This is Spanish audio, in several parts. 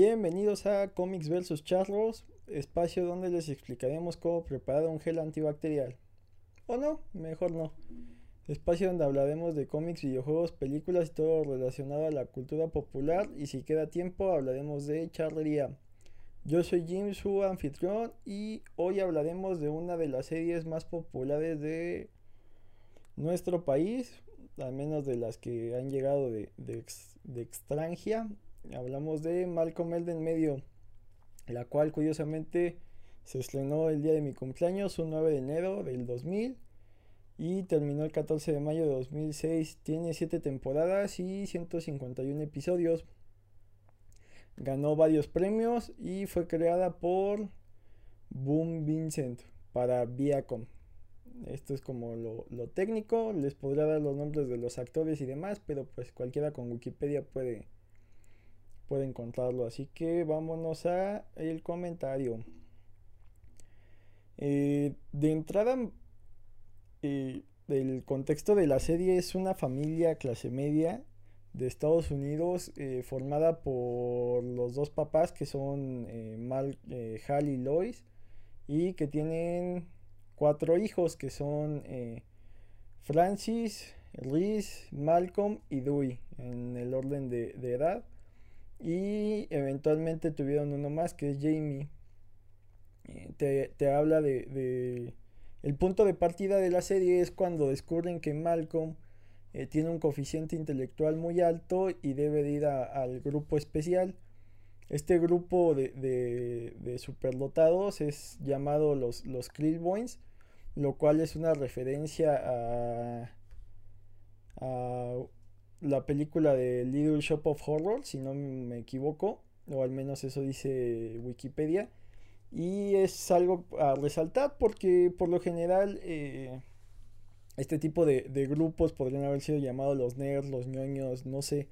Bienvenidos a Comics vs Charlos, espacio donde les explicaremos cómo preparar un gel antibacterial. O no, mejor no. Espacio donde hablaremos de cómics, videojuegos, películas y todo relacionado a la cultura popular y si queda tiempo hablaremos de charlería. Yo soy Jim, su anfitrión y hoy hablaremos de una de las series más populares de nuestro país, al menos de las que han llegado de, de, de extranjia. Hablamos de Malcolm el del medio, la cual curiosamente se estrenó el día de mi cumpleaños, un 9 de enero del 2000 y terminó el 14 de mayo de 2006. Tiene 7 temporadas y 151 episodios. Ganó varios premios y fue creada por Boom Vincent para Viacom. Esto es como lo, lo, técnico. Les podría dar los nombres de los actores y demás, pero pues cualquiera con Wikipedia puede, puede encontrarlo. Así que vámonos a el comentario. Eh, de entrada, eh, el contexto de la serie es una familia clase media de Estados Unidos eh, formada por los dos papás que son Mal, Hal y Lois y que tienen cuatro hijos que son Francis, Reese, Malcolm y Dewey en el orden de, de, edad y eventualmente tuvieron uno más que es Jamie eh, te, te, habla de, de, el punto de partida de la serie es cuando descubren que Malcolm eh, tiene un coeficiente intelectual muy alto y debe de ir a, al grupo especial. Este grupo de, de, de, superdotados es llamado los, los Krillboins, lo cual es una referencia a, a la película de Little Shop of Horror, si no me equivoco, o al menos eso dice Wikipedia. Y es algo a resaltar porque por lo general eh, este tipo de, de, grupos podrían haber sido llamados los nerds, los ñoños, no sé.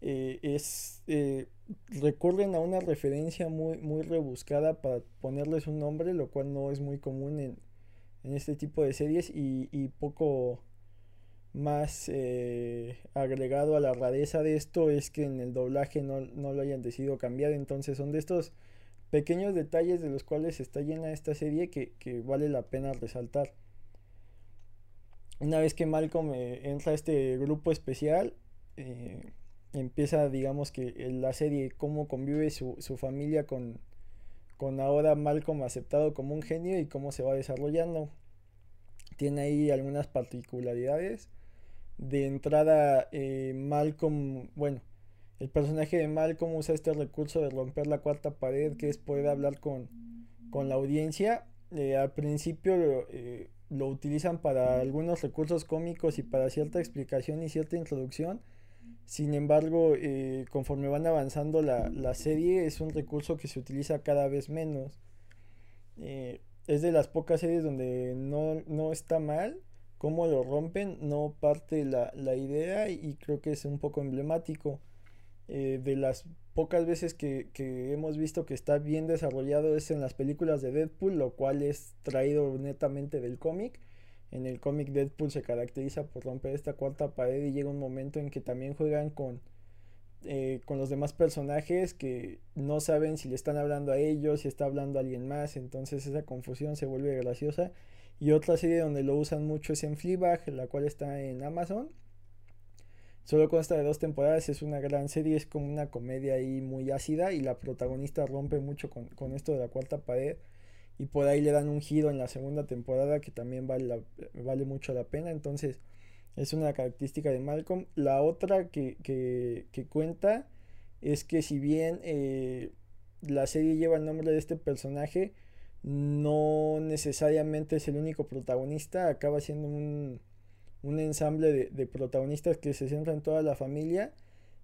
Eh, es eh, recurren a una referencia muy, muy rebuscada para ponerles un nombre, lo cual no es muy común en, en este tipo de series y, y poco más eh, agregado a la rareza de esto es que en el doblaje no, no, lo hayan decidido cambiar. Entonces son de estos pequeños detalles de los cuales está llena esta serie que, que vale la pena resaltar. Una vez que Malcolm eh, entra a este grupo especial, eh, empieza digamos que la serie cómo convive su, su familia con, con ahora Malcolm aceptado como un genio y cómo se va desarrollando. Tiene ahí algunas particularidades de entrada eh, Malcolm, bueno, el personaje de Malcolm usa este recurso de romper la cuarta pared, que es poder hablar con, con la audiencia. Eh, al principio eh, lo utilizan para algunos recursos cómicos y para cierta explicación y cierta introducción. Sin embargo, eh, conforme van avanzando la, la, serie, es un recurso que se utiliza cada vez menos. es de las pocas series donde no, no está mal, cómo lo rompen no parte la, la idea y creo que es un poco emblemático. Eh, de las pocas veces que, que, hemos visto que está bien desarrollado es en las películas de Deadpool, lo cual es traído netamente del cómic. En el cómic Deadpool se caracteriza por romper esta cuarta pared y llega un momento en que también juegan con, eh, con los demás personajes que no saben si le están hablando a ellos, si está hablando a alguien más, entonces esa confusión se vuelve graciosa y otra serie donde lo usan mucho es en Fleabag, la cual está en Amazon. Solo consta de dos temporadas, es una gran serie, es como una comedia ahí muy ácida y la protagonista rompe mucho con, con esto de la cuarta pared y por ahí le dan un giro en la segunda temporada que también vale, vale mucho la pena. Entonces es una característica de Malcolm. La otra que, que, que cuenta es que si bien eh, la serie lleva el nombre de este personaje, no necesariamente es el único protagonista, acaba siendo un, un ensamble de, de, protagonistas que se centra en toda la familia.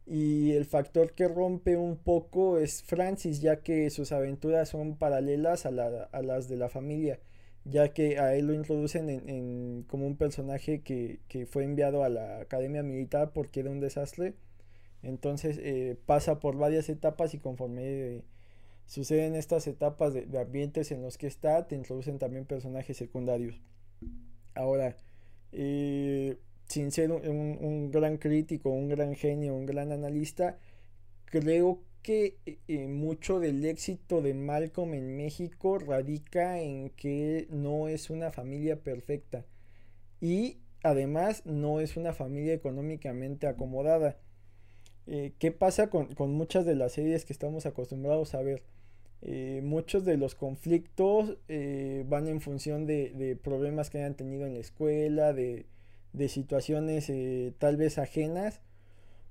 Y el factor que rompe un poco es Francis ya que sus aventuras son paralelas a, la, a las de la familia ya que a él lo introducen en, en como un personaje que, que, fue enviado a la academia militar porque era un desastre. Entonces eh, pasa por varias etapas y conforme suceden estas etapas de, ambientes en los que está, te introducen también personajes secundarios. Ahora, eh, sin ser un, gran crítico, un gran genio, un gran analista, creo que eh, mucho del éxito de Malcolm en México radica en que no es una familia perfecta y además no es una familia económicamente acomodada. Eh, ¿Qué pasa con, muchas de las series que estamos acostumbrados a ver? Eh, muchos de los conflictos van en función de, problemas que hayan tenido en la escuela, de, de situaciones tal vez ajenas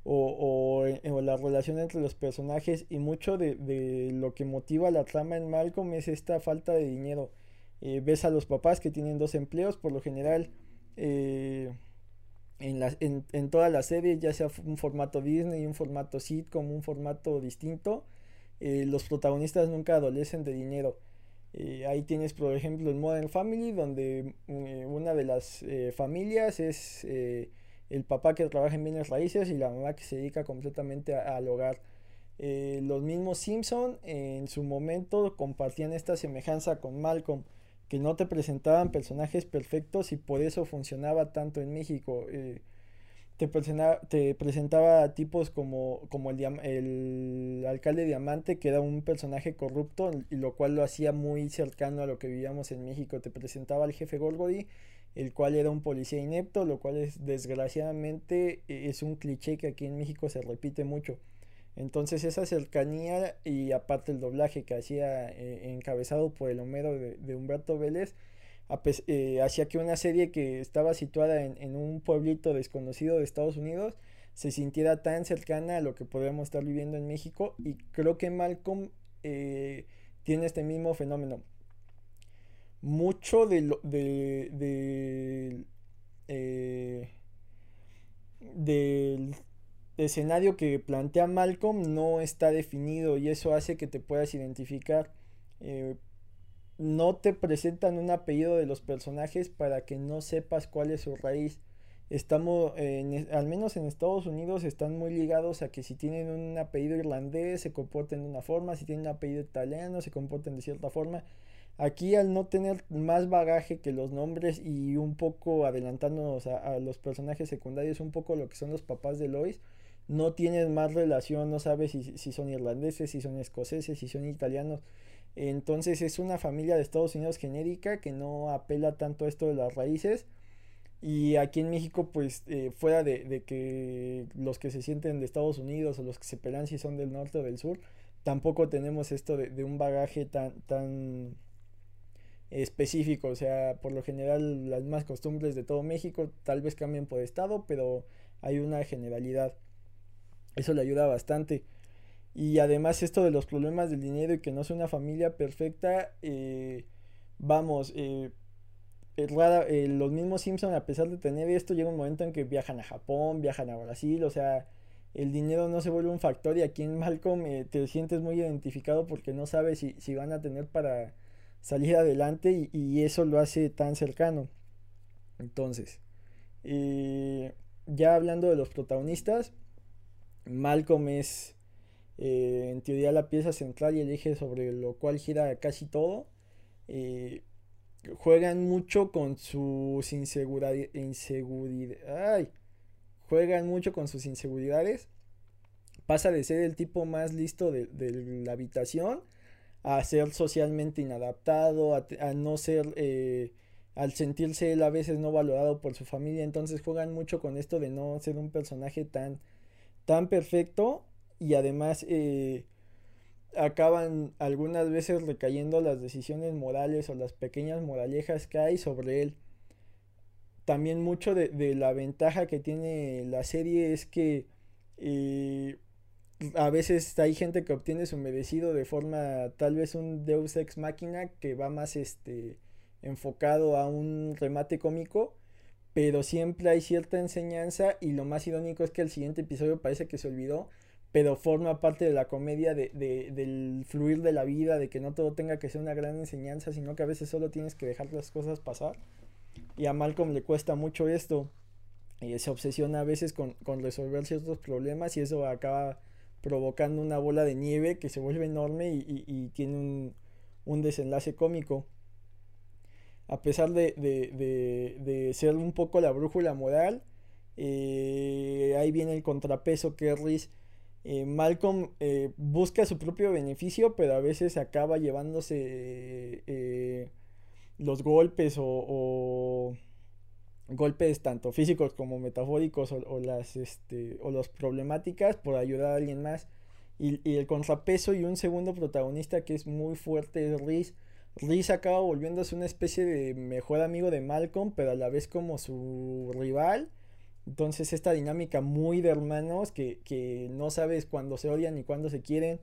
o, o, la relación entre los personajes y mucho de, lo que motiva la trama en Malcolm es esta falta de dinero. Eh, ves a los papás que tienen dos empleos, por lo general eh, en, la, en, en, toda la serie, ya sea un formato Disney, un formato sitcom, un formato distinto, eh, los protagonistas nunca adolecen de dinero. ahí tienes, por ejemplo, en Modern Family, donde una de las familias es el papá que trabaja en bienes raíces y la mamá que se dedica completamente al hogar. Eh, los mismos Simpson en su momento compartían esta semejanza con Malcolm, que no te presentaban personajes perfectos y por eso funcionaba tanto en México. Te, presentaba, presentaba tipos como, como el, alcalde Diamante, que era un personaje corrupto, y lo cual lo hacía muy cercano a lo que vivíamos en México. Te presentaba al jefe Golgody, el cual era un policía inepto, lo cual es desgraciadamente e, es un cliché que aquí en México se repite mucho. Entonces esa cercanía y aparte el doblaje que hacía eh, encabezado por el Homero de, Humberto Vélez, eh, hacía que una serie que estaba situada en, un pueblito desconocido de Estados Unidos se sintiera tan cercana a lo que podríamos estar viviendo en México y creo que Malcolm eh, tiene este mismo fenómeno mucho de lo, de, eh, del escenario que plantea Malcolm no está definido y eso hace que te puedas identificar. Eh, no te presentan un apellido de los personajes para que no sepas cuál es su raíz. Estamos, al menos en Estados Unidos, están muy ligados a que si tienen un apellido irlandés se comporten de una forma, si tienen un apellido italiano se comporten de cierta forma. Aquí al no tener más bagaje que los nombres y un poco adelantándonos a, los personajes secundarios, un poco lo que son los papás de Lois, no tienes más relación, no sabes si, si son irlandeses, si son escoceses, si son italianos. Entonces es una familia de Estados Unidos genérica que no apela tanto a esto de las raíces. Y aquí en México, pues eh, fuera de, que los que se sienten de Estados Unidos o los que se pelean si son del norte o del sur, tampoco tenemos esto de, de un bagaje tan, tan específico, o sea, por lo general las más costumbres de todo México tal vez cambien por estado, pero hay una generalidad. Eso le ayuda bastante. Y además esto de los problemas del dinero y que no es una familia perfecta, eh, vamos, eh, eh, los mismos Simpson a pesar de tener esto, llega un momento en que viajan a Japón, viajan a Brasil, o sea, el dinero no se vuelve un factor y aquí en Malcolm te sientes muy identificado porque no sabes si, si van a tener para salir adelante y, eso lo hace tan cercano. Entonces, eh, ya hablando de los protagonistas, Malcolm es eh, en teoría la pieza central y el eje sobre lo cual gira casi todo. Eh, juegan mucho con sus inseguridades. Inseguridad, juegan mucho con sus inseguridades. Pasa de ser el tipo más listo de la habitación a ser socialmente inadaptado, a, no ser, eh, al sentirse él a veces no valorado por su familia, entonces juegan mucho con esto de no ser un personaje tan, tan perfecto y además eh, acaban algunas veces recayendo las decisiones morales o las pequeñas moralejas que hay sobre él. También mucho de, de la ventaja que tiene la serie es que eh, a veces hay gente que obtiene su merecido de forma tal vez un Deus ex máquina que va más este enfocado a un remate cómico, pero siempre hay cierta enseñanza y lo más irónico es que el siguiente episodio parece que se olvidó, pero forma parte de la comedia de, del fluir de la vida, de que no todo tenga que ser una gran enseñanza, sino que a veces solo tienes que dejar las cosas pasar. Y a Malcolm le cuesta mucho esto. Y se obsesiona a veces con, con resolver ciertos problemas y eso acaba provocando una bola de nieve que se vuelve enorme y, tiene un, desenlace cómico. A pesar de, ser un poco la brújula moral, eh, ahí viene el contrapeso que eh, Malcolm eh, busca su propio beneficio, pero a veces acaba llevándose eh, los golpes o, golpes tanto físicos como metafóricos o, las este, o problemáticas por ayudar a alguien más. Y, y, el contrapeso y un segundo protagonista que es muy fuerte es Reese. Reese acaba volviéndose una especie de mejor amigo de Malcolm, pero a la vez como su rival. Entonces esta dinámica muy de hermanos que, no sabes cuándo se odian ni cuándo se quieren.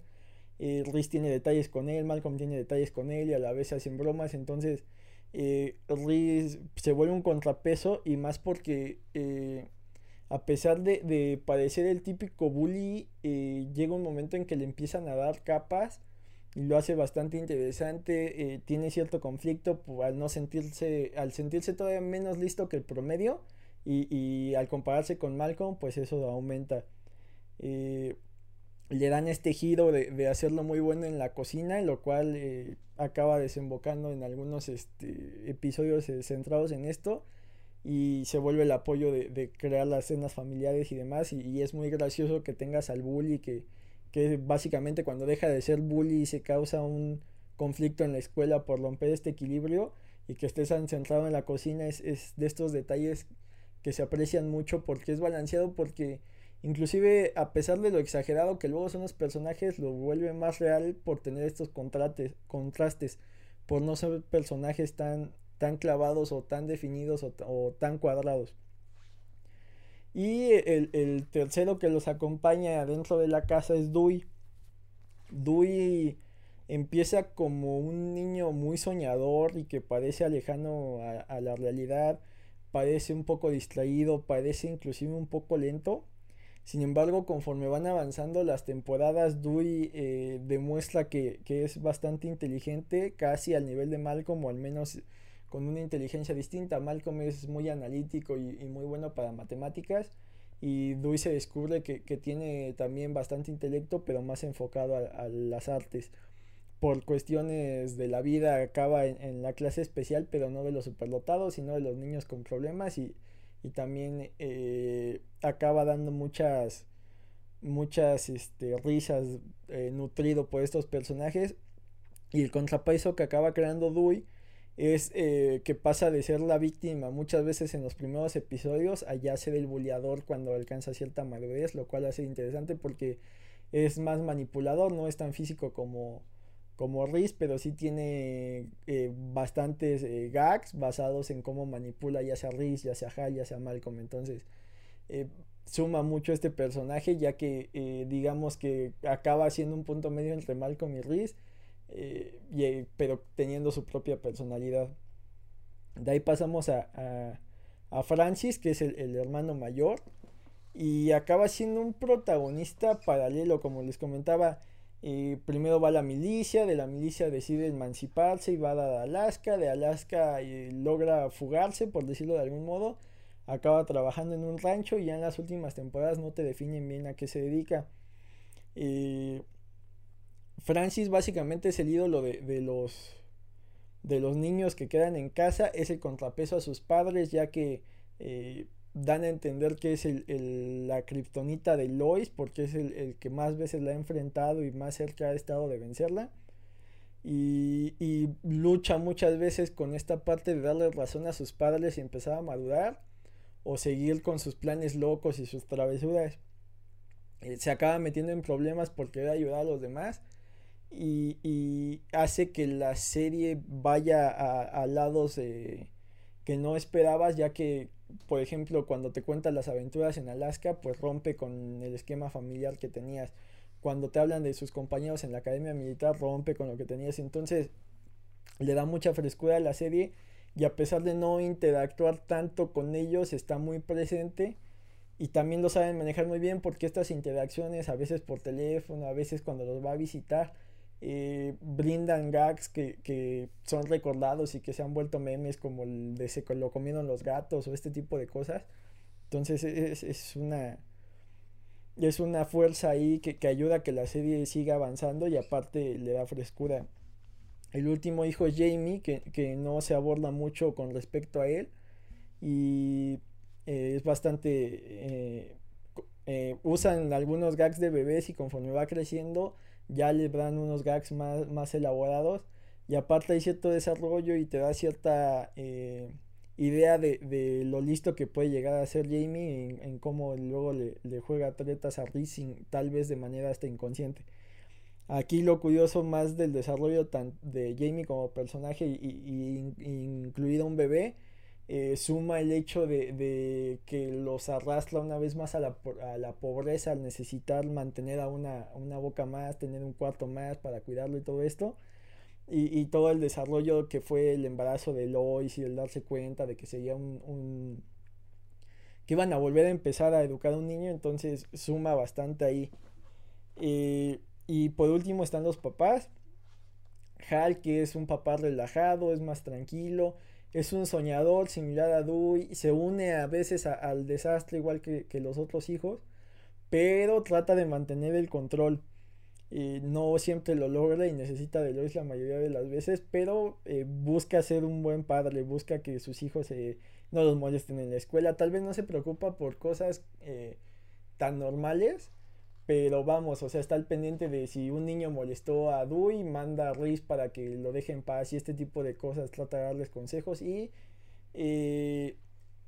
Eh, Reese tiene detalles con él, Malcolm tiene detalles con él y a la vez se hacen bromas. Entonces eh, Reese se vuelve un contrapeso y más porque eh, a pesar de, parecer el típico bully, eh, llega un momento en que le empiezan a dar capas y lo hace bastante interesante. tiene cierto conflicto al no sentirse, al sentirse todavía menos listo que el promedio y, al compararse con Malcolm, pues eso aumenta. Eh, le dan este giro de, hacerlo muy bueno en la cocina, lo cual eh, acaba desembocando en algunos este, episodios eh, centrados en esto y se vuelve el apoyo de, crear las cenas familiares y demás y, es muy gracioso que tengas al bully que, que básicamente cuando deja de ser bully se causa un conflicto en la escuela por romper este equilibrio y que estés centrado en la cocina es, es de estos detalles que se aprecian mucho porque es balanceado porque inclusive a pesar de lo exagerado que luego son los personajes lo vuelve más real por tener estos contrastes, contrastes por no ser personajes tan, tan clavados o tan definidos o, tan cuadrados. Y el, tercero que los acompaña dentro de la casa es Dewey. Dewey empieza como un niño muy soñador y que parece alejano a la realidad parece un poco distraído, parece inclusive un poco lento. Sin embargo, conforme van avanzando las temporadas, Dewey eh, demuestra que, es bastante inteligente, casi al nivel de Malcolm, o al menos con una inteligencia distinta. Malcolm es muy analítico y, muy bueno para matemáticas, y Dewey se descubre que, tiene también bastante intelecto, pero más enfocado a las artes por cuestiones de la vida acaba en, la clase especial, pero no de los superdotados, sino de los niños con problemas y, también eh, acaba dando muchas muchas este, risas eh, nutrido por estos personajes. Y el contrapeso que acaba creando Dewey es eh, que pasa de ser la víctima muchas veces en los primeros episodios a ya ser el bulleador cuando alcanza cierta madurez, lo cual hace interesante porque es más manipulador, no es tan físico como, como Riz, pero sí tiene eh, bastantes eh, gags basados en cómo manipula ya sea Riz, ya sea Hal, ya sea Malcolm. Entonces, eh, suma mucho este personaje, ya que digamos que acaba siendo un punto medio entre Malcolm y Riz, pero teniendo su propia personalidad. De ahí pasamos a, a, Francis, que es el, el hermano mayor, y acaba siendo un protagonista paralelo, como les comentaba primero va la milicia, de la milicia decide emanciparse y va a Alaska, de Alaska eh, logra fugarse, por decirlo de algún modo, acaba trabajando en un rancho y ya en las últimas temporadas no te definen bien a qué se dedica. Eh, Francis básicamente es el ídolo de, los de los niños que quedan en casa, es el contrapeso a sus padres ya que eh, dan a entender que es el, la kriptonita de Lois, porque es el, que más veces la ha enfrentado y más cerca ha estado de vencerla. Y, y, lucha muchas veces con esta parte de darle razón a sus padres y empezar a madurar, o seguir con sus planes locos y sus travesuras. Eh, se acaba metiendo en problemas porque querer ayudar a los demás. Y, y hace que la serie vaya a lados que no esperabas, ya que por ejemplo, cuando te cuentas las aventuras en Alaska, pues rompe con el esquema familiar que tenías. Cuando te hablan de sus compañeros en la academia militar, rompe con lo que tenías. Entonces, le da mucha frescura a la serie y a pesar de no interactuar tanto con ellos, está muy presente y también lo saben manejar muy bien porque estas interacciones, a veces por teléfono, a veces cuando los va a visitar, eh, brindan gags que, son recordados y que se han vuelto memes como el de se lo comieron los gatos o este tipo de cosas. Entonces es, una es una fuerza ahí que, ayuda a que la serie siga avanzando y aparte le da frescura. El último hijo es Jamie, que, no se aborda mucho con respecto a él y eh, es bastante... Eh, usan algunos gags de bebés y conforme va creciendo ya le dan unos gags más, más elaborados y aparte hay cierto desarrollo y te da cierta eh, idea de, lo listo que puede llegar a ser Jamie en, cómo luego le, juega atletas a Racing tal vez de manera hasta inconsciente. Aquí lo curioso más del desarrollo tan de Jamie como personaje y, incluido un bebé eh, suma el hecho de, que los arrastra una vez más a la, a la pobreza al necesitar mantener a una, una, boca más, tener un cuarto más para cuidarlo y todo esto. Y, y, todo el desarrollo que fue el embarazo de Lois y el darse cuenta de que sería un, un, que iban a volver a empezar a educar a un niño, entonces suma bastante ahí. Eh, y por último están los papás. Hal, que es un papá relajado, es más tranquilo, es un soñador similar a Dewey, se une a veces al desastre igual que, los otros hijos, pero trata de mantener el control. Y no siempre lo logra y necesita de Lois la mayoría de las veces, pero eh, busca ser un buen padre, busca que sus hijos eh, no los molesten en la escuela, tal vez no se preocupa por cosas eh, tan normales, pero vamos, o sea, está al pendiente de si un niño molestó a Dewey, manda a Riz para que lo deje en paz y este tipo de cosas, trata de darles consejos. Y eh,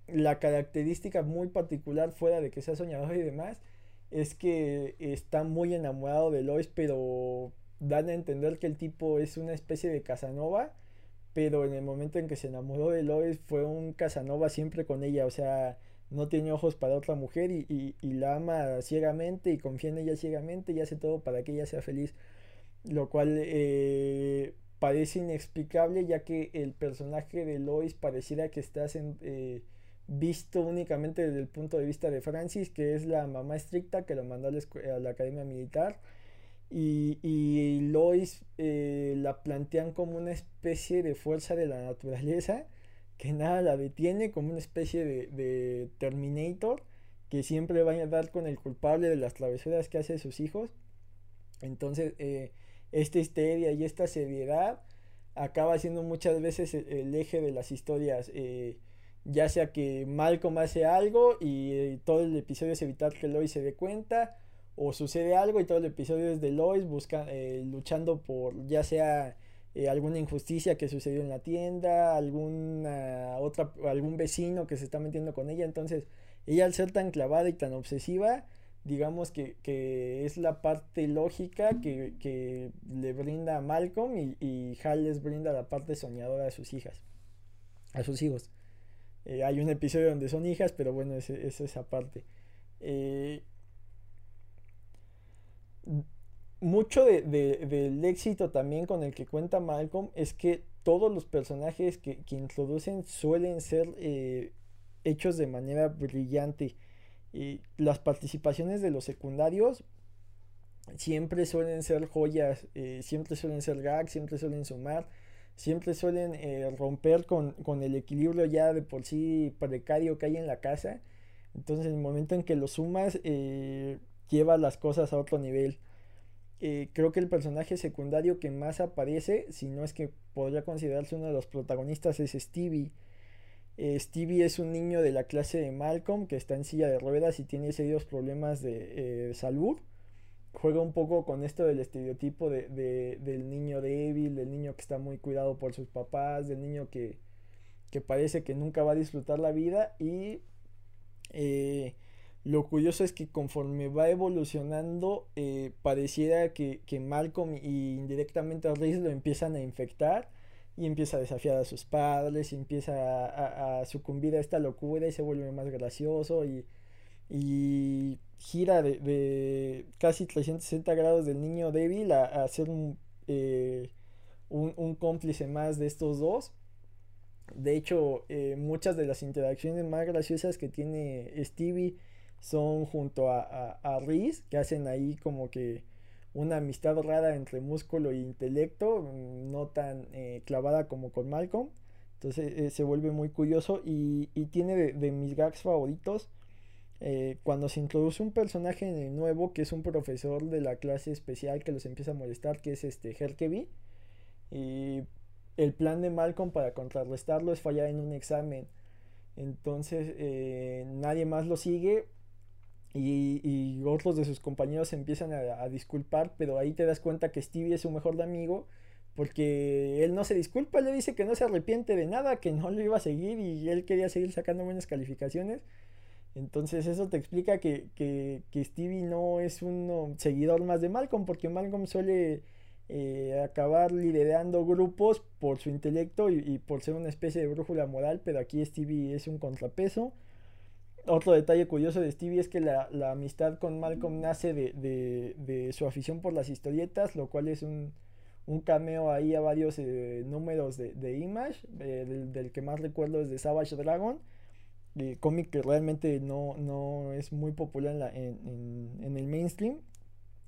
la característica muy particular, fuera de que sea soñador y demás, es que está muy enamorado de Lois, pero dan a entender que el tipo es una especie de Casanova, pero en el momento en que se enamoró de Lois fue un Casanova siempre con ella, o sea no tiene ojos para otra mujer y, la ama ciegamente y confía en ella ciegamente y hace todo para que ella sea feliz. Lo cual eh, parece inexplicable ya que el personaje de Lois pareciera que está eh, visto únicamente desde el punto de vista de Francis, que es la mamá estricta que lo mandó a la, academia militar. Y, Lois eh, la plantean como una especie de fuerza de la naturaleza que nada la detiene como una especie de, Terminator que siempre va a dar con el culpable de las travesuras que hace sus hijos. Entonces, eh, esta histeria y esta seriedad acaba siendo muchas veces el, eje de las historias. Eh, ya sea que Malcolm hace algo y eh, todo el episodio es evitar que Lois se dé cuenta, o sucede algo y todo el episodio es de Lois busca, luchando por ya sea eh, alguna injusticia que sucedió en la tienda, alguna otra, algún vecino que se está metiendo con ella. Entonces, ella al ser tan clavada y tan obsesiva, digamos que, es la parte lógica que, le brinda a Malcolm y, y, Hal les brinda la parte soñadora a sus hijas, a sus hijos. Eh, hay un episodio donde son hijas, pero bueno, es, es esa parte. Eh, mucho de, del éxito también con el que cuenta Malcolm es que todos los personajes que, introducen suelen ser eh, hechos de manera brillante. Y las participaciones de los secundarios siempre suelen ser joyas, eh, siempre suelen ser gags, siempre suelen sumar, siempre suelen eh, romper con, con, el equilibrio ya de por sí precario que hay en la casa. Entonces, en el momento en que lo sumas, lleva las cosas a otro nivel. Eh, creo que el personaje secundario que más aparece, si no es que podría considerarse uno de los protagonistas, es Stevie. Eh, Stevie es un niño de la clase de Malcolm que está en silla de ruedas y tiene serios problemas de eh, salud. Juega un poco con esto del estereotipo de, del niño débil, del niño que está muy cuidado por sus papás, del niño que, que parece que nunca va a disfrutar la vida y lo curioso es que conforme va evolucionando, eh, pareciera que, Malcolm y indirectamente a lo empiezan a infectar y empieza a desafiar a sus padres y empieza a, sucumbir a esta locura y se vuelve más gracioso y, gira de, casi 360 grados del niño débil a, ser eh, un, un, cómplice más de estos dos. De hecho, eh, muchas de las interacciones más graciosas que tiene Stevie son junto a, a, Riz, que hacen ahí como que una amistad rara entre músculo e intelecto, mm, no tan eh, clavada como con Malcolm. Entonces eh, se vuelve muy curioso y, tiene de, mis gags favoritos. Eh, cuando se introduce un personaje nuevo que es un profesor de la clase especial que los empieza a molestar, que es este Herkeby. Y el plan de Malcolm para contrarrestarlo es fallar en un examen. Entonces nadie más lo sigue y, otros de sus compañeros empiezan a, disculpar, pero ahí te das cuenta que Stevie es su mejor amigo porque él no se disculpa, le dice que no se arrepiente de nada, que no lo iba a seguir y él quería seguir sacando buenas calificaciones. Entonces eso te explica que, que, Stevie no es un seguidor más de Malcolm, porque Malcolm suele eh, acabar liderando grupos por su intelecto y, por ser una especie de brújula moral, pero aquí Stevie es un contrapeso. Otro detalle curioso de Stevie es que la, amistad con Malcolm nace de, su afición por las historietas, lo cual es un, cameo ahí a varios eh, números de, Image, eh, del, que más recuerdo es de Savage Dragon cómic que realmente no, no es muy popular en, en, el mainstream,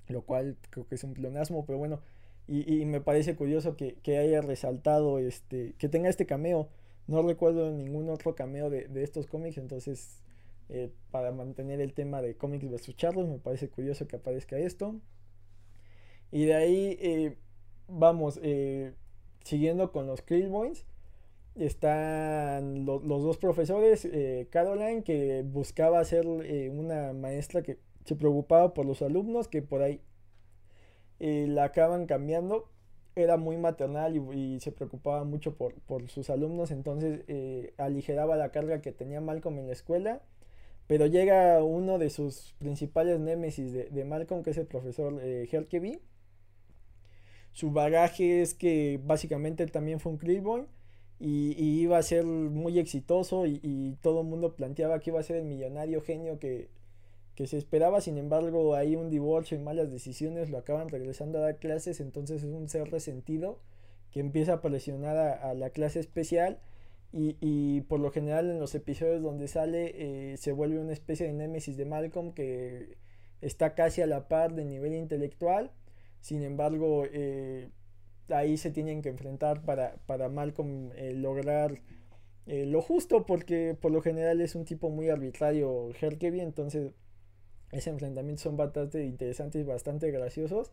lo cual creo que es un pleonasmo, pero bueno, y, y me parece curioso que, que, haya resaltado, este, que tenga este cameo. No recuerdo ningún otro cameo de, de estos cómics, entonces eh, para mantener el tema de cómics versus charlos, me parece curioso que aparezca esto. Y de ahí, eh, vamos, eh, siguiendo con los Krillboins están los dos profesores, Caroline, que buscaba ser una maestra que se preocupaba por los alumnos, que por ahí la acaban cambiando. Era muy maternal y, se preocupaba mucho por, sus alumnos, entonces aligeraba la carga que tenía Malcolm en la escuela. Pero llega uno de sus principales némesis de, Malcolm, que es el profesor Herkeby. Su bagaje es que básicamente también fue un Krillboy y, iba a ser muy exitoso y, todo el mundo planteaba que iba a ser el millonario genio que, se esperaba, sin embargo hay un divorcio y malas decisiones lo acaban regresando a dar clases, entonces es un ser resentido que empieza a presionar a, la clase especial y, por lo general en los episodios donde sale eh, se vuelve una especie de némesis de Malcolm que está casi a la par de nivel intelectual, sin embargo eh, ahí se tienen que enfrentar para, para Malcolm eh, lograr lo justo, porque por lo general es un tipo muy arbitrario, Herkeby, entonces ese enfrentamiento son bastante interesantes y bastante graciosos.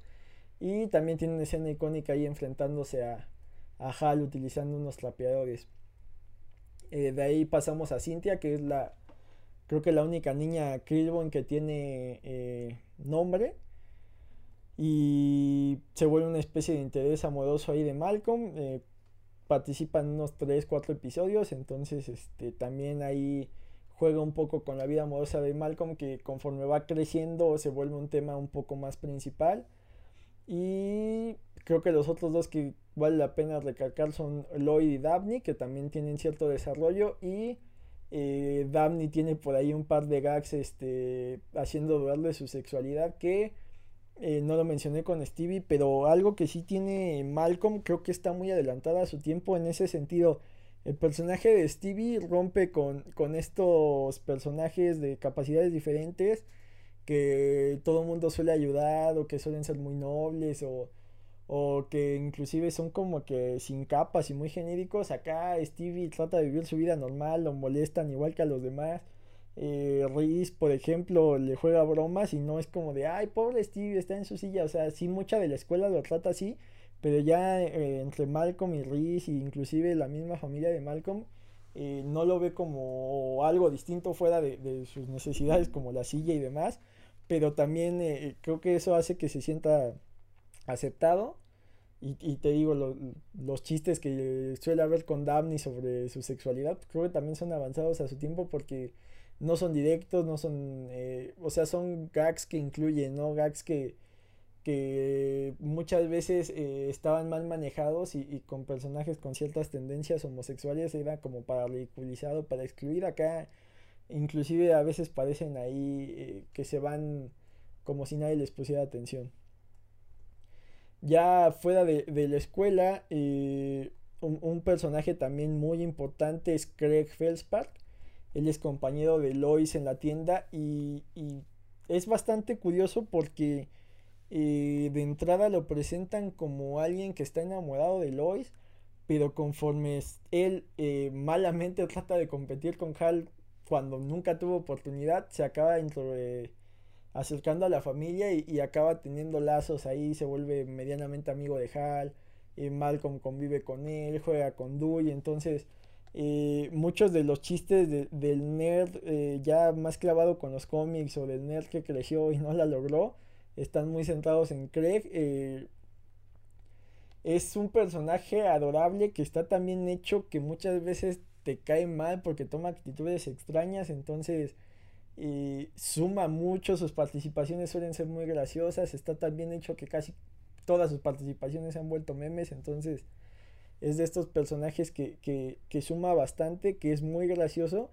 Y también tiene una escena icónica ahí enfrentándose a, a Hal utilizando unos trapeadores. Eh, de ahí pasamos a Cynthia, que es la, creo que la única niña Krillbone que tiene nombre y se vuelve una especie de interés amoroso ahí de Malcolm. Eh, participa en unos 3, 4 episodios, entonces este, también ahí juega un poco con la vida amorosa de Malcolm que conforme va creciendo se vuelve un tema un poco más principal. Y creo que los otros dos que vale la pena recalcar son Lloyd y Dabney, que también tienen cierto desarrollo. Y eh, Dabney tiene por ahí un par de gags este, haciendo dudar de su sexualidad que eh, no lo mencioné con Stevie, pero algo que sí tiene Malcolm, creo que está muy adelantada a su tiempo en ese sentido. El personaje de Stevie rompe con, con estos personajes de capacidades diferentes que todo el mundo suele ayudar o que suelen ser muy nobles o, o que inclusive son como que sin capas y muy genéricos. Acá Stevie trata de vivir su vida normal, lo molestan igual que a los demás eh, por ejemplo, le juega bromas y no es como de, ay, pobre Steve, está en su silla. O sea, sí, mucha de la escuela lo trata así, pero ya eh, entre Malcolm y Reese, e inclusive la misma familia de Malcolm, eh, no lo ve como algo distinto fuera de, sus necesidades como la silla y demás. Pero también eh, creo que eso hace que se sienta aceptado. Y, te digo, los chistes que suele haber con Daphne sobre su sexualidad, creo que también son avanzados a su tiempo porque no son directos, no son, eh, o sea, son gags que incluyen, ¿no? Gags que, que muchas veces eh, estaban mal manejados y, con personajes con ciertas tendencias homosexuales era como para ridiculizar para excluir acá, inclusive a veces parecen ahí eh, que se van como si nadie les pusiera atención. Ya fuera de, la escuela, un, un, personaje también muy importante es Craig Felspar él es compañero de Lois en la tienda y, es bastante curioso porque eh, de entrada lo presentan como alguien que está enamorado de Lois, pero conforme él eh, malamente trata de competir con Hal cuando nunca tuvo oportunidad, se acaba eh, acercando a la familia y, acaba teniendo lazos ahí, se vuelve medianamente amigo de Hal, Malcolm convive con él, juega con Dewey, entonces eh, muchos de los chistes del nerd eh, ya más clavado con los cómics o del nerd que creció y no la logró están muy centrados en Craig. Eh, es un personaje adorable que está tan bien hecho que muchas veces te cae mal porque toma actitudes extrañas, entonces suma mucho, sus participaciones suelen ser muy graciosas, está tan bien hecho que casi todas sus participaciones se han vuelto memes, entonces es de estos personajes que, que, suma bastante, que es muy gracioso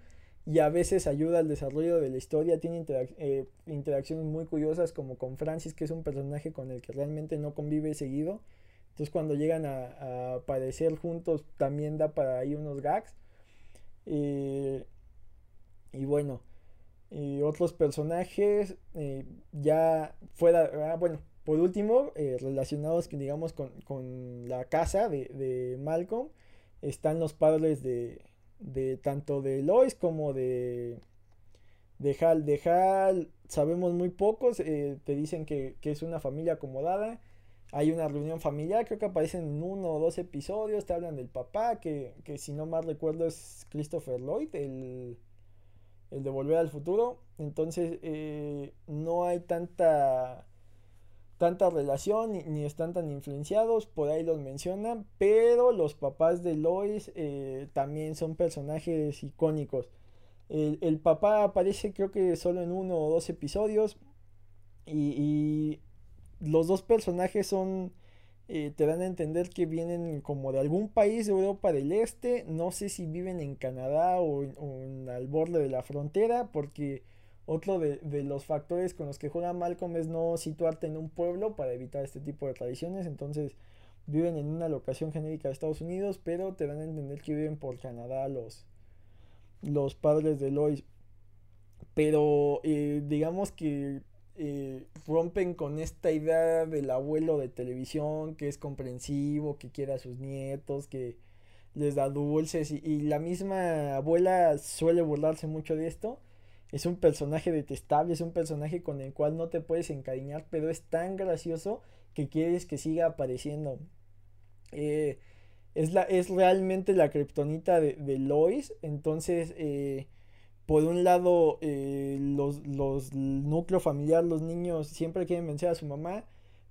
y a veces ayuda al desarrollo de la historia, tiene eh, interacciones muy curiosas como con Francis, que es un personaje con el que realmente no convive seguido. Entonces cuando llegan a, aparecer juntos también da para ahí unos gags. Eh, y bueno, y otros personajes eh, ya fuera, ah, bueno, por último, eh, relacionados digamos con, la casa de, Malcolm, están los padres de, tanto de Lois como de, de Hal. De Hal sabemos muy pocos, eh, te dicen que, es una familia acomodada. Hay una reunión familiar, creo que aparecen en uno o dos episodios, te hablan del papá, que, si no mal recuerdo es Christopher Lloyd, el, el de Volver al Futuro. Entonces eh, no hay tanta tanta relación ni, están tan influenciados, por ahí los mencionan, pero los papás de Lois eh, también son personajes icónicos. El, papá aparece creo que solo en uno o dos episodios y, los dos personajes son, eh, te dan a entender que vienen como de algún país de Europa del Este, no sé si viven en Canadá o, al borde de la frontera, porque otro de, los factores con los que juega Malcolm es no situarte en un pueblo para evitar este tipo de tradiciones. Entonces viven en una locación genérica de Estados Unidos, pero te dan a entender que viven por Canadá los, los padres de Lois. Pero eh, digamos que eh, rompen con esta idea del abuelo de televisión que es comprensivo, que quiere a sus nietos, que les da dulces y la misma abuela suele burlarse mucho de esto es un personaje detestable, es un personaje con el cual no te puedes encariñar, pero es tan gracioso que quieres que siga apareciendo. Eh, es, la, es realmente la kriptonita de, Lois, entonces... Eh, por un lado, eh, los, los núcleo familiar, los niños siempre quieren vencer a su mamá,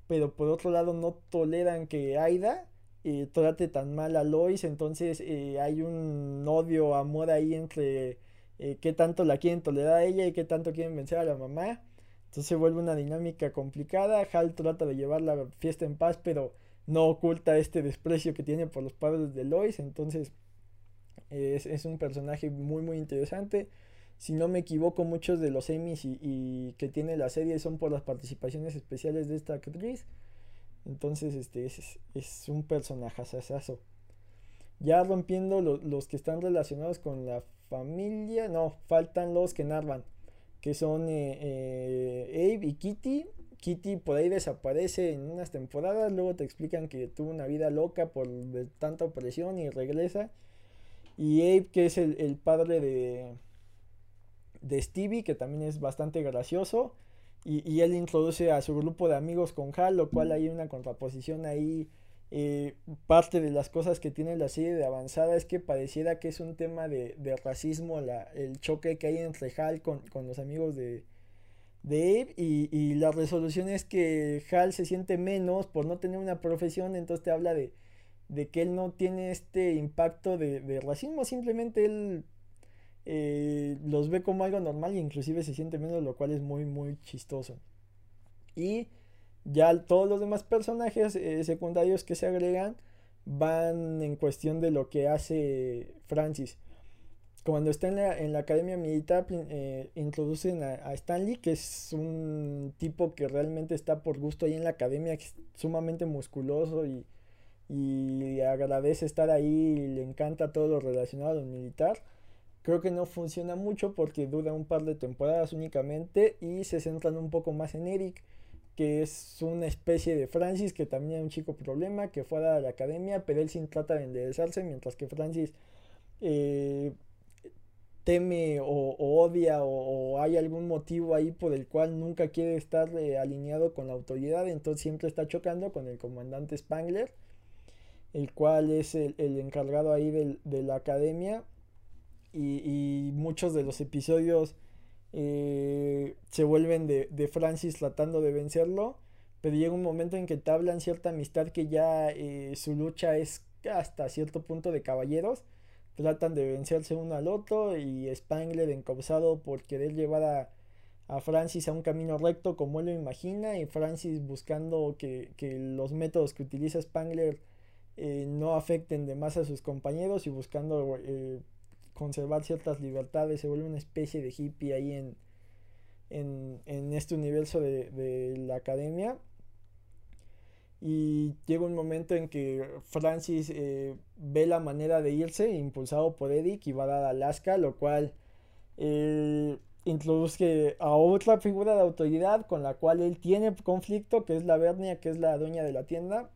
pero por otro lado no toleran que Aida trate tan mal a Lois, entonces hay un odio, amor ahí entre eh, qué tanto la quieren tolerar a ella y qué tanto quieren vencer a la mamá. Entonces se vuelve una dinámica complicada. Hal trata de llevar la fiesta en paz, pero no oculta este desprecio que tiene por los padres de Lois. Entonces es, un personaje muy muy interesante. Si no me equivoco, muchos de los Emmys y, que tiene la serie son por las participaciones especiales de esta actriz. Entonces este es, es un personaje asazo. Ya rompiendo los que están relacionados con la familia, no, faltan los que narran, que son eh, eh, Abe y Kitty. Kitty por ahí desaparece en unas temporadas, luego te explican que tuvo una vida loca por tanta opresión y regresa. Y Abe, que es el, padre de, de Stevie, que también es bastante gracioso. Y, y, él introduce a su grupo de amigos con Hal, lo cual hay una contraposición ahí eh, parte de las cosas que tiene la serie de avanzada es que pareciera que es un tema de, racismo, el choque que hay entre Hal con, los amigos de, de Abe y, la resolución es que Hal se siente menos por no tener una profesión, entonces te habla de, que él no tiene este impacto de, racismo, simplemente él eh, los ve como algo normal e inclusive se siente menos, lo cual es muy muy chistoso. Y ya todos los demás personajes eh, secundarios que se agregan van en cuestión de lo que hace Francis. Cuando está en la, en la academia militar, eh, introducen a, Stanley, que es un tipo que realmente está por gusto ahí en la academia, sumamente musculoso y, y agradece estar ahí le encanta todo lo relacionado al militar. Creo que no funciona mucho porque dura un par de temporadas únicamente y se centran un poco más en Eric que es una especie de Francis, que también es un chico problema, que fue a la academia, pero él sí trata de enderezarse, mientras que Francis eh, teme o, odia o, hay algún motivo ahí por el cual nunca quiere estar eh, alineado con la autoridad, entonces siempre está chocando con el comandante Spangler. El cual es el, encargado ahí de la academia. Y, muchos de los episodios eh, se vuelven de, de, Francis tratando de vencerlo. Pero llega un momento en que te hablan cierta amistad que ya eh, su lucha es hasta cierto punto de caballeros. Tratan de vencerse uno al otro y Spangler encausado por querer llevar a, a Francis a un camino recto como él lo imagina y Francis buscando que, que los métodos que utiliza Spangler eh, no afecten de más a sus compañeros y buscando eh, conservar ciertas libertades, se vuelve una especie de hippie ahí en, en, en este universo de, de, la academia. Y llega un momento en que Francis eh, ve la manera de irse, impulsado por Eric, y va a dar Alaska, lo cual introduce a otra figura de autoridad con la cual él tiene conflicto, que es la Bernia, que es la dueña de la tienda.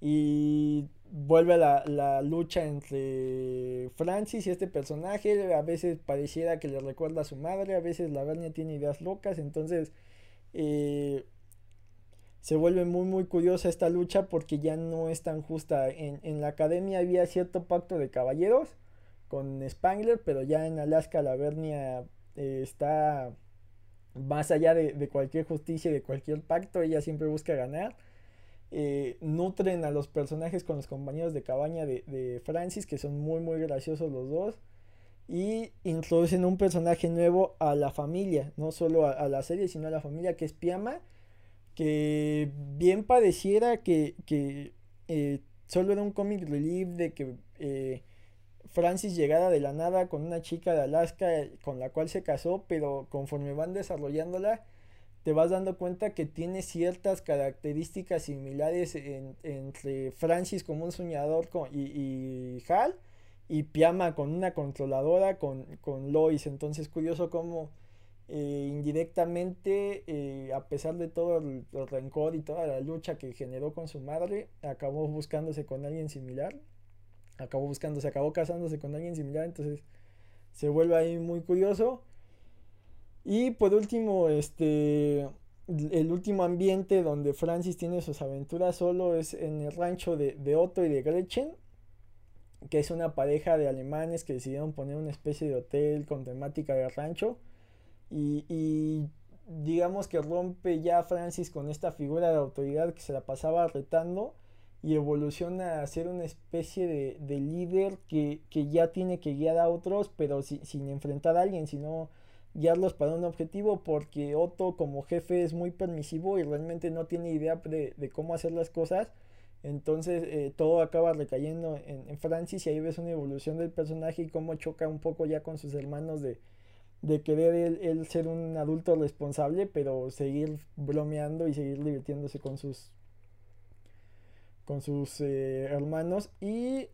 Y vuelve la, la lucha entre Francis y este personaje. A veces pareciera que le recuerda a su madre, a veces la Bernia tiene ideas locas. Entonces eh, se vuelve muy muy curiosa esta lucha porque ya no es tan justa. En, en la academia había cierto pacto de caballeros con Spangler, pero ya en Alaska la Bernia eh, está más allá de, cualquier justicia y de cualquier pacto, ella siempre busca ganar. Eh, nutren a los personajes con los compañeros de cabaña de, Francis, que son muy muy graciosos los dos. Y introducen un personaje nuevo a la familia, no solo a, la serie, sino a la familia, que es Piama, que bien pareciera que, que eh, solo era un comic relief de que Francis llegada de la nada con una chica de Alaska con la cual se casó, pero conforme van desarrollándola, te vas dando cuenta que tiene ciertas características similares entre Francis como un soñador y, Hal y Piama con una controladora con, con Lois. Entonces curioso cómo eh, indirectamente, eh, a pesar de todo el, el rencor y toda la lucha que generó con su madre, acabó buscándose con alguien similar acabó buscando, se acabó casándose con alguien similar, entonces se vuelve ahí muy curioso. Y por último, este el último ambiente donde Francis tiene sus aventuras solo es en el rancho de, Otto y de Gretchen, que es una pareja de alemanes que decidieron poner una especie de hotel con temática de rancho. Y, y digamos que rompe ya Francis con esta figura de autoridad que se la pasaba retando y evoluciona a ser una especie de, de líder que, que, ya tiene que guiar a otros, pero sin enfrentar a alguien, sino guiarlos para un objetivo, porque Otto como jefe es muy permisivo y realmente no tiene idea de, de cómo hacer las cosas. Entonces eh, todo acaba recayendo en, en, Francis y ahí ves una evolución del personaje y cómo choca un poco ya con sus hermanos de, de querer él, ser un adulto responsable, pero seguir bromeando y seguir divirtiéndose con sus con sus eh, hermanos y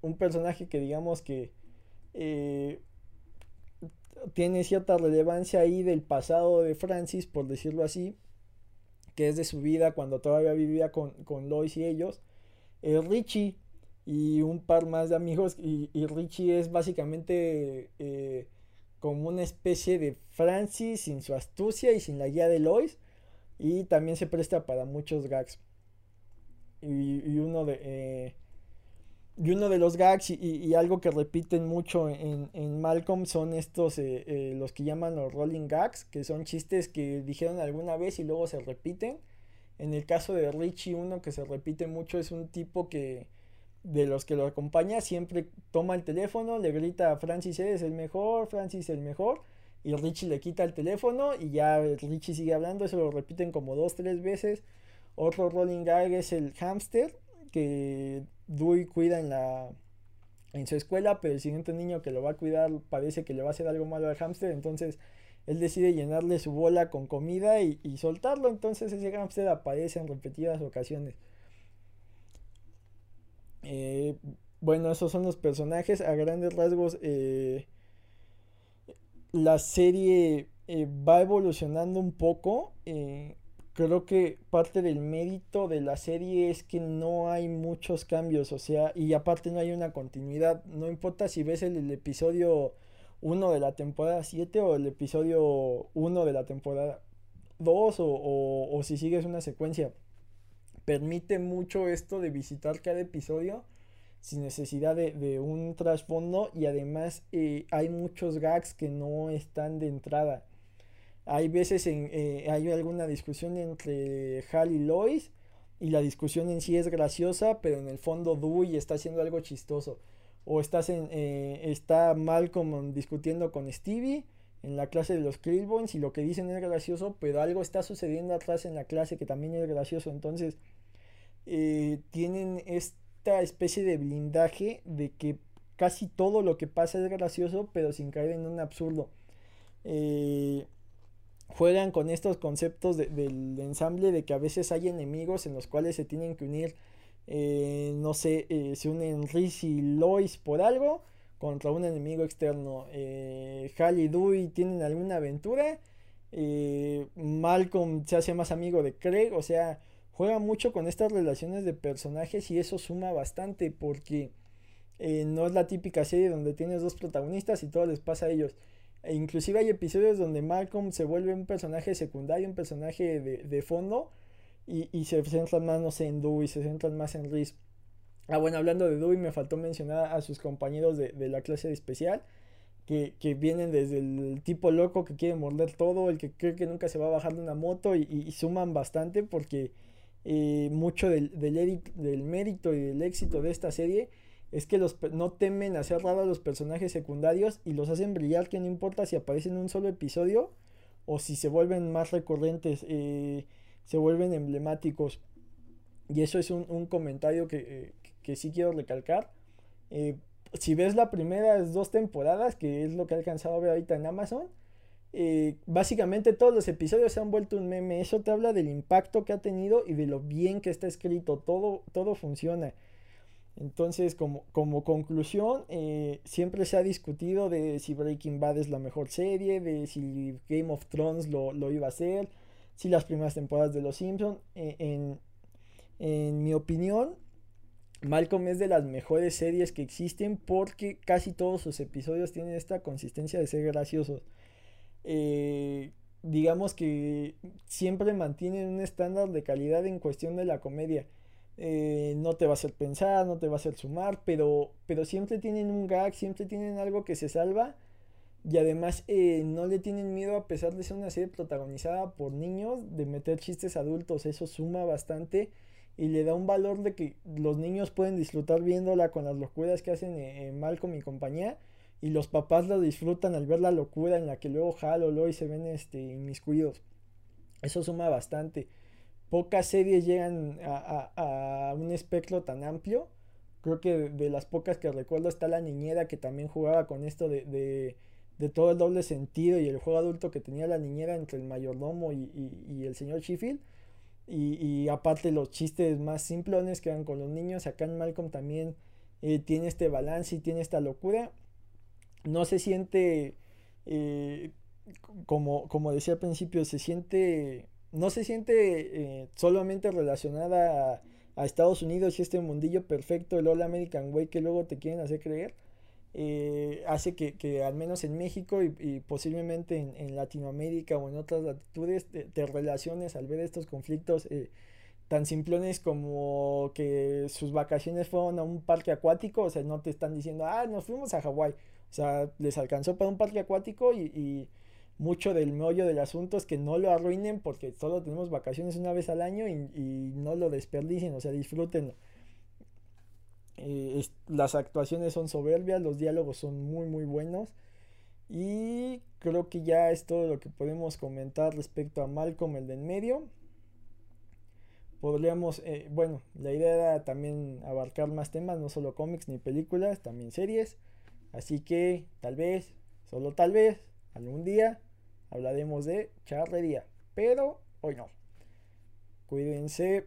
un personaje que digamos que eh, tiene cierta relevancia ahí del pasado de Francis, por decirlo así, que es de su vida cuando todavía vivía con, con Lois y ellos, es Richie y un par más de amigos y, Richie es básicamente eh, como una especie de Francis sin su astucia y sin la guía de Lois y también se presta para muchos gags. Y, uno de eh, y uno de los gags y, algo que repiten mucho en, Malcolm son estos eh, eh, los que llaman los rolling gags que son chistes que dijeron alguna vez y luego se repiten. En el caso de Richie uno que se repite mucho es un tipo que de los que lo acompaña siempre toma el teléfono le grita a Francis eres el mejor Francis el mejor y Richie le quita el teléfono y ya Richie sigue hablando eso lo repiten como dos tres veces. Otro rolling gag es el hamster que Dewey cuida en la en su escuela, pero el siguiente niño que lo va a cuidar parece que le va a hacer algo malo al hámster, entonces él decide llenarle su bola con comida y, soltarlo, entonces ese hámster aparece en repetidas ocasiones. Eh, bueno, esos son los personajes. A grandes rasgos, eh, la serie eh, va evolucionando un poco creo que parte del mérito de la serie es que no hay muchos cambios, o sea, y aparte no hay una continuidad. No importa si ves el, episodio 1 de la temporada 7 o el episodio 1 de la temporada 2 o, o, si sigues una secuencia. permite mucho esto de visitar cada episodio sin necesidad de, un trasfondo y además eh, hay muchos gags que no están de entrada. Hay veces en, eh, hay alguna discusión entre Hal y Lois y la discusión en sí es graciosa, pero en el fondo Dewey está haciendo algo chistoso. O estás en, eh, está Malcolm discutiendo con Stevie en la clase de los Krillbones y lo que dicen es gracioso, pero algo está sucediendo atrás en la clase que también es gracioso. Entonces, tienen este esta especie de blindaje de que casi todo lo que pasa es gracioso, pero sin caer en un absurdo. Eh, juegan con estos conceptos del ensamble de que a veces hay enemigos en los cuales se tienen que unir, eh, no sé, eh, se unen Riz y Lois por algo contra un enemigo externo. Hal y Dewey tienen alguna aventura. Malcolm se hace más amigo de Craig, o sea, juega mucho con estas relaciones de personajes y eso suma bastante porque eh, no es la típica serie donde tienes dos protagonistas y todo les pasa a ellos. E inclusive hay episodios donde Malcolm se vuelve un personaje secundario, un personaje de, fondo y, se centran más, en Dewey, se centran más en Reese. Ah, bueno, hablando de Dewey, me faltó mencionar a sus compañeros de, la clase de especial. Que, vienen desde el tipo loco que quiere morder todo, el que cree que nunca se va a bajar de una moto y suman bastante porque eh, mucho del, del, mérito y del éxito de esta serie es que los, no temen hacer raro a los personajes secundarios y los hacen brillar que no importa si aparecen en un solo episodio o si se vuelven más recurrentes, eh, se vuelven emblemáticos. Y eso es un, comentario que, eh, que, sí quiero recalcar. si ves las primeras dos temporadas, que es lo que he alcanzado a ver ahorita en Amazon, eh, básicamente todos los episodios se han vuelto un meme. Eso te habla del impacto que ha tenido y de lo bien que está escrito. Todo, todo funciona. Entonces, como, como conclusión, eh, siempre se ha discutido de si Breaking Bad es la mejor serie, de si Game of Thrones lo, iba a hacer, si las primeras temporadas de Los Simpsons. Eh, en, en mi opinión, Malcolm es de las mejores series que existen porque casi todos sus episodios tienen esta consistencia de ser graciosos. Eh, digamos que siempre mantienen un estándar de calidad en cuestión de la comedia. Eh, no te va a hacer pensar, no te va a hacer sumar, pero, pero siempre tienen un gag, siempre tienen algo que se salva y además eh, no le tienen miedo a pesar de ser una serie protagonizada por niños, de meter chistes adultos, eso suma bastante y le da un valor de que los niños pueden disfrutar viéndola con las locuras que hacen Malcolm y compañía y los papás lo disfrutan al ver la locura en la que luego Hal o Lois se ven este, inmiscuidos. Eso suma bastante. Pocas series llegan a, un espectro tan amplio. Creo que de, las pocas que recuerdo está la niñera que también jugaba con esto de, de, todo el doble sentido y el juego adulto que tenía la niñera entre el mayordomo y, el señor Sheffield. Y, aparte los chistes más simplones que eran con los niños. Acá en Malcolm también eh, tiene este balance y tiene esta locura no se siente, eh, como, como decía al principio, se siente, no se siente eh, solamente relacionada a, Estados Unidos y este mundillo perfecto, el All American Way que luego te quieren hacer creer. Eh, hace que, al menos en México y, posiblemente en, Latinoamérica o en otras latitudes te, relaciones al ver estos conflictos tan simplones como que sus vacaciones fueron a un parque acuático, o sea, no te están diciendo, ah, nos fuimos a Hawái, o sea, les alcanzó para un parque acuático y, mucho del meollo del asunto es que no lo arruinen porque solo tenemos vacaciones una vez al año y, no lo desperdicien, o sea, disfrútenlo. Eh, las actuaciones son soberbias, los diálogos son muy muy buenos y creo que ya es todo lo que podemos comentar respecto a Malcolm el de en medio. Podríamos, eh, bueno, la idea era también abarcar más temas, no solo cómics ni películas, también series. Así que tal vez, solo tal vez, algún día hablaremos de charrería. Pero hoy no. Cuídense.